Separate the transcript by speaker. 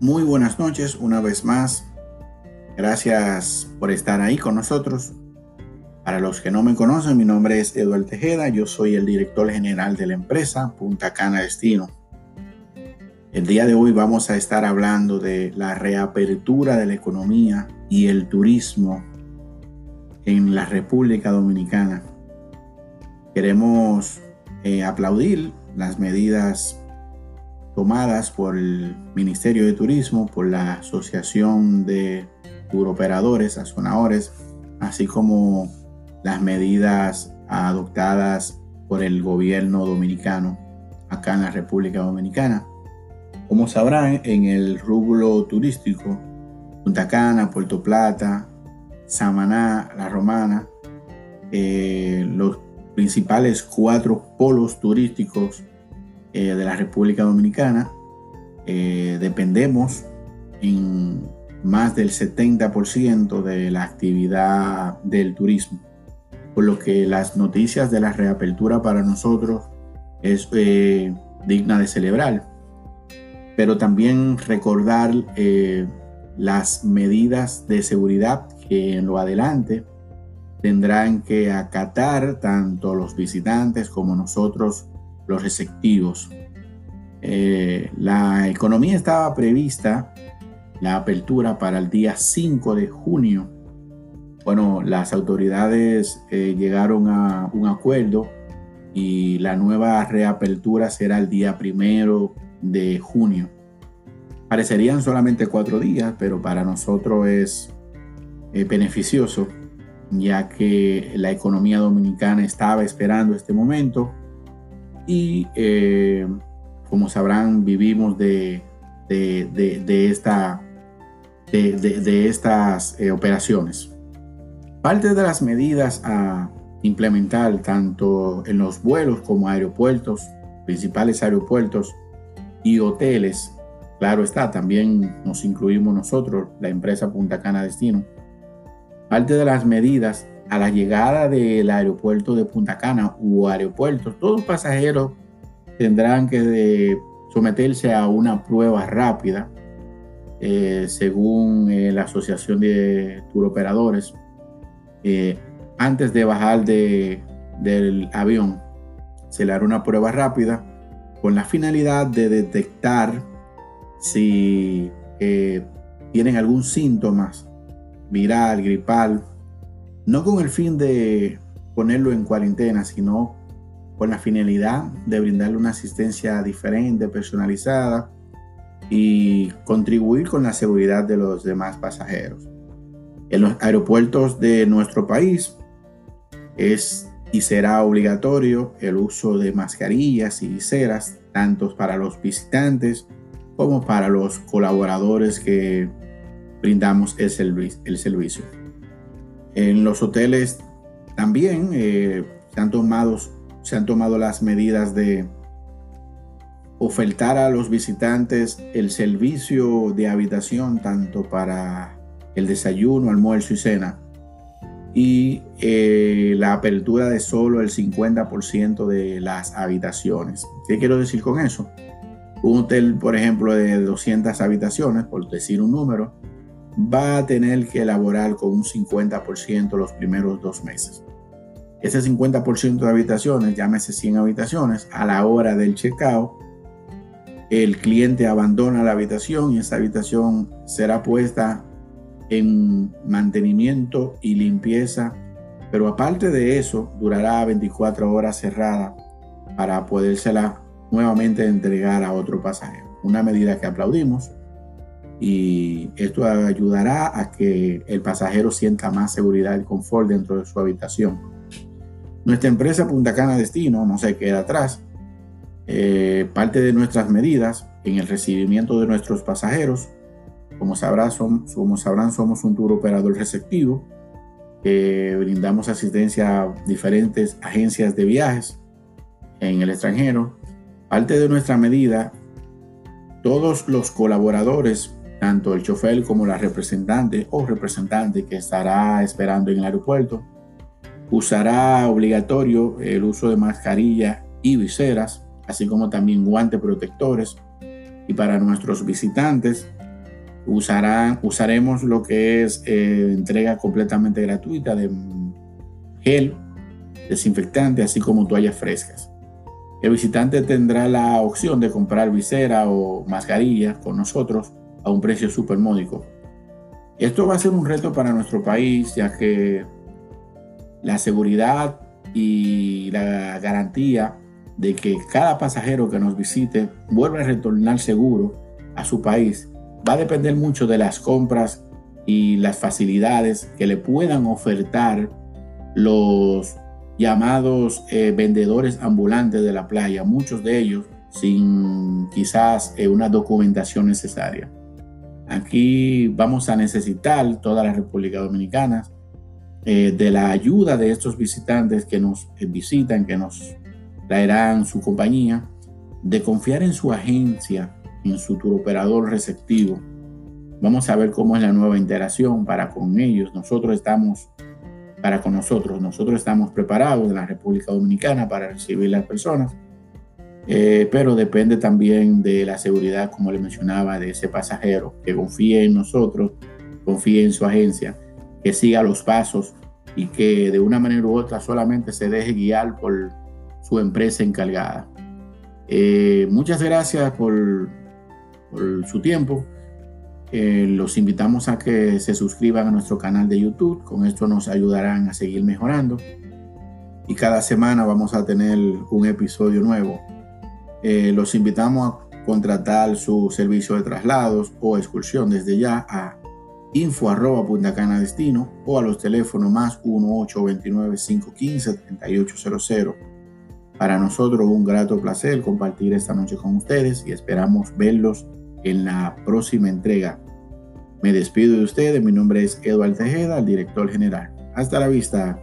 Speaker 1: Muy buenas noches una vez más. Gracias por estar ahí con nosotros. Para los que no me conocen, mi nombre es Eduardo Tejeda. Yo soy el director general de la empresa Punta Cana Destino. El día de hoy vamos a estar hablando de la reapertura de la economía y el turismo en la República Dominicana. Queremos eh, aplaudir las medidas tomadas por el Ministerio de Turismo, por la Asociación de Turoperadores, Azonadores, así como las medidas adoptadas por el gobierno dominicano acá en la República Dominicana. Como sabrán, en el rublo turístico, Punta Cana, Puerto Plata, Samaná, La Romana, eh, los principales cuatro polos turísticos eh, de la República Dominicana. Eh, dependemos en más del 70% de la actividad del turismo, por lo que las noticias de la reapertura para nosotros es eh, digna de celebrar, pero también recordar las medidas de seguridad que en lo adelante tendrán que acatar tanto los visitantes como nosotros los receptivos. Eh, la economía estaba prevista, la apertura para el día 5 de junio. Bueno, las autoridades eh, llegaron a un acuerdo y la nueva reapertura será el día primero de junio. Parecerían solamente cuatro días, pero para nosotros es eh, beneficioso, ya que la economía dominicana estaba esperando este momento y eh, como sabrán vivimos de, de, esta, de, estas eh, operaciones. Parte de las medidas a implementar tanto en los vuelos como aeropuertos, principales aeropuertos y hoteles, claro está, también nos incluimos nosotros, la empresa Punta Cana Destino. Parte de las medidas a la llegada del aeropuerto de Punta Cana u aeropuertos, todos los pasajeros tendrán que someterse a una prueba rápida, eh, según eh, la Asociación de Turoperadores, eh, antes de bajar de, del avión. Se le hará una prueba rápida con la finalidad de detectar si tienen algún síntoma viral, gripal, no con el fin de ponerlo en cuarentena, sino con la finalidad de brindarle una asistencia diferente, personalizada y contribuir con la seguridad de los demás pasajeros. En los aeropuertos de nuestro país es y será obligatorio el uso de mascarillas y viseras, tanto para los visitantes como para los colaboradores que brindamos el, servicio. En los hoteles también eh, se, han tomado, se han tomado las medidas de ofertar a los visitantes el servicio de habitación tanto para el desayuno, almuerzo y cena y eh, la apertura de solo el 50% de las habitaciones. ¿Qué quiero decir con eso? Un hotel, por ejemplo, de 200 habitaciones, por decir un número, va a tener que elaborar con un 50% los primeros dos meses. Ese 50% de habitaciones, llámese 100 habitaciones, a la hora del checkout, el cliente abandona la habitación y esa habitación será puesta en mantenimiento y limpieza, pero aparte de eso, durará 24 horas cerrada para podérsela nuevamente entregar a otro pasajero. Una medida que aplaudimos y esto ayudará a que el pasajero sienta más seguridad y confort dentro de su habitación. Nuestra empresa Punta Cana Destino no se queda atrás. Eh, parte de nuestras medidas en el recibimiento de nuestros pasajeros, como, sabrán, somos un tour operador receptivo, brindamos asistencia a diferentes agencias de viajes en el extranjero. Parte de nuestra medida, todos los colaboradores tanto el chofer como la representante o representante que estará esperando en el aeropuerto usará obligatorio el uso de mascarilla y viseras, así como también guantes protectores. Y para nuestros visitantes usarán, usaremos lo que es eh, entrega completamente gratuita de gel, desinfectante, así como toallas frescas. El visitante tendrá la opción de comprar visera o mascarilla con nosotros a un precio súper módico. Esto va a ser un reto para nuestro país, ya que la seguridad y la garantía de que cada pasajero que nos visite vuelva a retornar seguro a su país va a depender mucho de las compras y las facilidades que le puedan ofertar los llamados eh, vendedores ambulantes de la playa, muchos de ellos sin quizás eh, una documentación necesaria. Aquí vamos a necesitar toda la República Dominicana eh, de la ayuda de estos visitantes que nos visitan, que nos traerán su compañía, de confiar en su agencia, en su tour operador receptivo. Vamos a ver cómo es la nueva interacción para con ellos. Nosotros estamos, para con nosotros, nosotros estamos preparados en la República Dominicana para recibir las personas, eh, pero depende también de la seguridad, como le mencionaba, de ese pasajero, que confíe en nosotros, confíe en su agencia, que siga los pasos y que de una manera u otra solamente se deje guiar por su empresa encargada. Eh, muchas gracias por, su tiempo. Eh, los invitamos a que se suscriban a nuestro canal de YouTube. Con esto nos ayudarán a seguir mejorando. Y cada semana vamos a tener un episodio nuevo. Eh, los invitamos a contratar su servicio de traslados o excursión desde ya a info arroba punta cana destino o a los teléfonos más 1 829 515 3800 para nosotros un grato placer compartir esta noche con ustedes y esperamos verlos en la próxima entrega. Me despido de ustedes, mi nombre es Eduardo Tejeda, el director general. Hasta la vista.